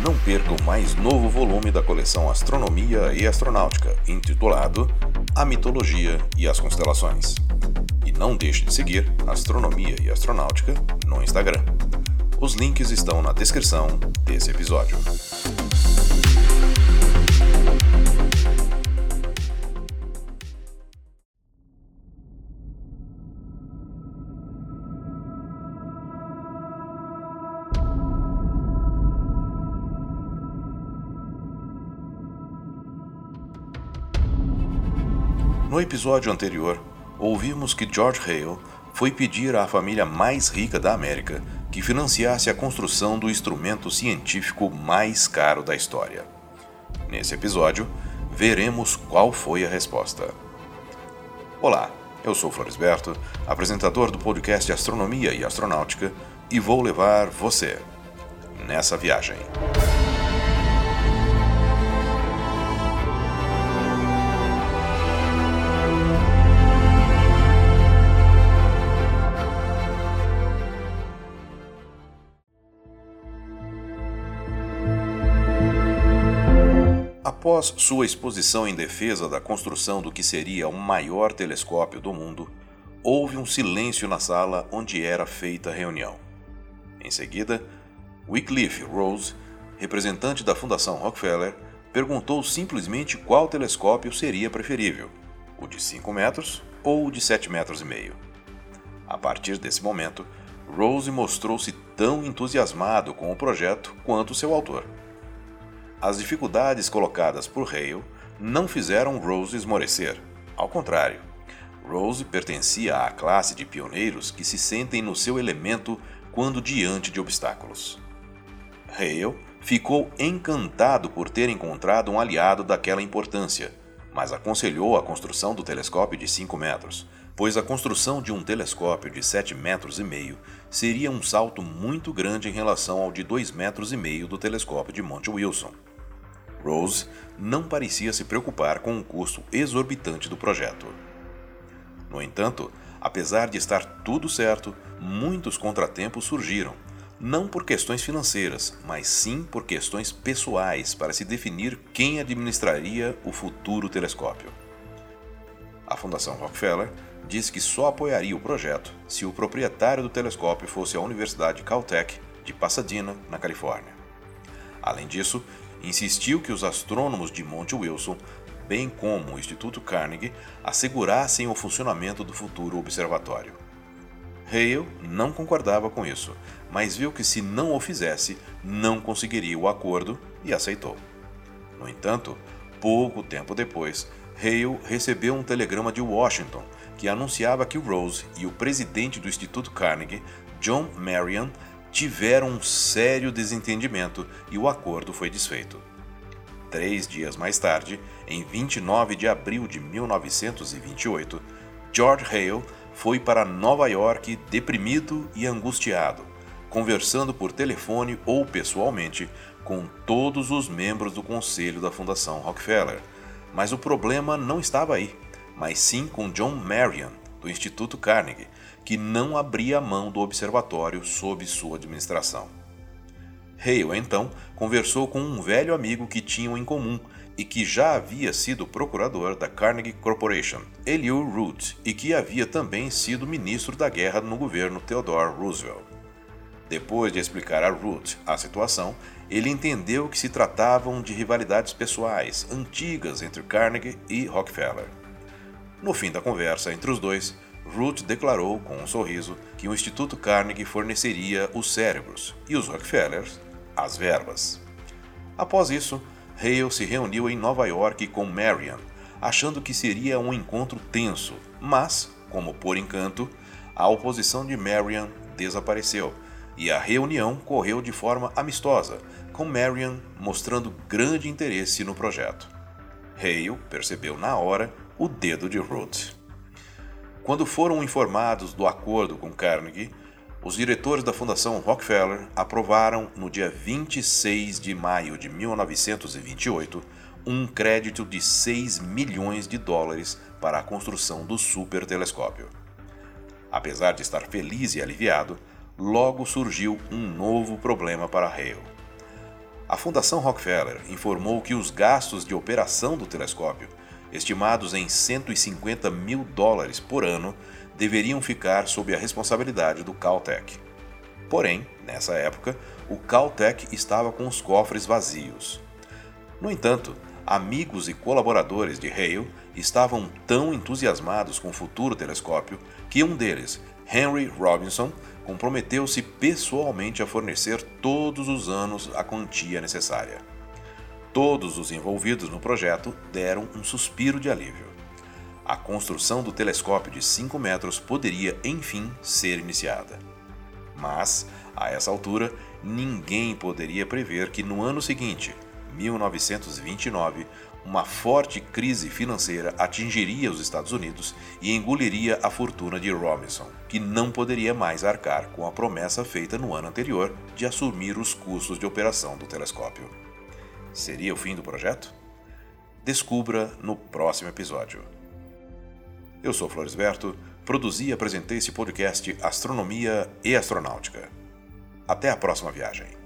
não perca o mais novo volume da coleção Astronomia e Astronáutica, intitulado A Mitologia e as Constelações. E não deixe de seguir Astronomia e Astronáutica no Instagram. Os links estão na descrição desse episódio. No episódio anterior, ouvimos que George Hale foi pedir à família mais rica da América que financiasse a construção do instrumento científico mais caro da história. Nesse episódio, veremos qual foi a resposta. Olá, eu sou Floresberto, apresentador do podcast Astronomia e Astronáutica, e vou levar você nessa viagem. Após sua exposição em defesa da construção do que seria o maior telescópio do mundo, houve um silêncio na sala onde era feita a reunião. Em seguida, Wycliffe Rose, representante da Fundação Rockefeller, perguntou simplesmente qual telescópio seria preferível, o de 5 metros ou o de 7 metros e meio. A partir desse momento, Rose mostrou-se tão entusiasmado com o projeto quanto seu autor. As dificuldades colocadas por Hale não fizeram Rose esmorecer. Ao contrário, Rose pertencia à classe de pioneiros que se sentem no seu elemento quando diante de obstáculos. Hale ficou encantado por ter encontrado um aliado daquela importância, mas aconselhou a construção do telescópio de 5 metros, pois a construção de um telescópio de 7 metros e meio seria um salto muito grande em relação ao de 2 metros e meio do telescópio de Monte Wilson. Rose não parecia se preocupar com o custo exorbitante do projeto. No entanto, apesar de estar tudo certo, muitos contratempos surgiram, não por questões financeiras, mas sim por questões pessoais para se definir quem administraria o futuro telescópio. A Fundação Rockefeller disse que só apoiaria o projeto se o proprietário do telescópio fosse a Universidade Caltech de Pasadena, na Califórnia. Além disso, insistiu que os astrônomos de Monte Wilson, bem como o Instituto Carnegie, assegurassem o funcionamento do futuro observatório. Hale não concordava com isso, mas viu que se não o fizesse, não conseguiria o acordo e aceitou. No entanto, pouco tempo depois, Hale recebeu um telegrama de Washington que anunciava que Rose e o presidente do Instituto Carnegie, John Marion, tiveram um sério desentendimento e o acordo foi desfeito. Três dias mais tarde, em 29 de abril de 1928, George Hale foi para Nova York deprimido e angustiado, conversando por telefone ou pessoalmente com todos os membros do conselho da Fundação Rockefeller. Mas o problema não estava aí, mas sim com John Marion, do Instituto Carnegie, que não abria mão do observatório sob sua administração. Hale, então, conversou com um velho amigo que tinham em comum e que já havia sido procurador da Carnegie Corporation, Elihu Root, e que havia também sido ministro da guerra no governo Theodore Roosevelt. Depois de explicar a Root a situação, ele entendeu que se tratavam de rivalidades pessoais antigas entre Carnegie e Rockefeller. No fim da conversa entre os dois, Root declarou com um sorriso que o Instituto Carnegie forneceria os cérebros e os Rockefellers as verbas. Após isso, Hale se reuniu em Nova York com Marion, achando que seria um encontro tenso, mas, como por encanto, a oposição de Marion desapareceu e a reunião correu de forma amistosa, com Marion mostrando grande interesse no projeto. Hale percebeu na hora o dedo de Root. Quando foram informados do acordo com Carnegie, os diretores da Fundação Rockefeller aprovaram, no dia 26 de maio de 1928, um crédito de 6 milhões de dólares para a construção do supertelescópio. Apesar de estar feliz e aliviado, logo surgiu um novo problema para Hale. A Fundação Rockefeller informou que os gastos de operação do telescópio, estimados em 150 mil dólares por ano, deveriam ficar sob a responsabilidade do Caltech. Porém, nessa época, o Caltech estava com os cofres vazios. No entanto, amigos e colaboradores de Hale estavam tão entusiasmados com o futuro telescópio que um deles, Henry Robinson, comprometeu-se pessoalmente a fornecer todos os anos a quantia necessária. Todos os envolvidos no projeto deram um suspiro de alívio. A construção do telescópio de 5 metros poderia, enfim, ser iniciada. Mas, a essa altura, ninguém poderia prever que no ano seguinte, 1929, uma forte crise financeira atingiria os Estados Unidos e engoliria a fortuna de Robinson, que não poderia mais arcar com a promessa feita no ano anterior de assumir os custos de operação do telescópio. Seria o fim do projeto? Descubra no próximo episódio. Eu sou Floresberto, produzi e apresentei esse podcast Astronomia e Astronáutica. Até a próxima viagem.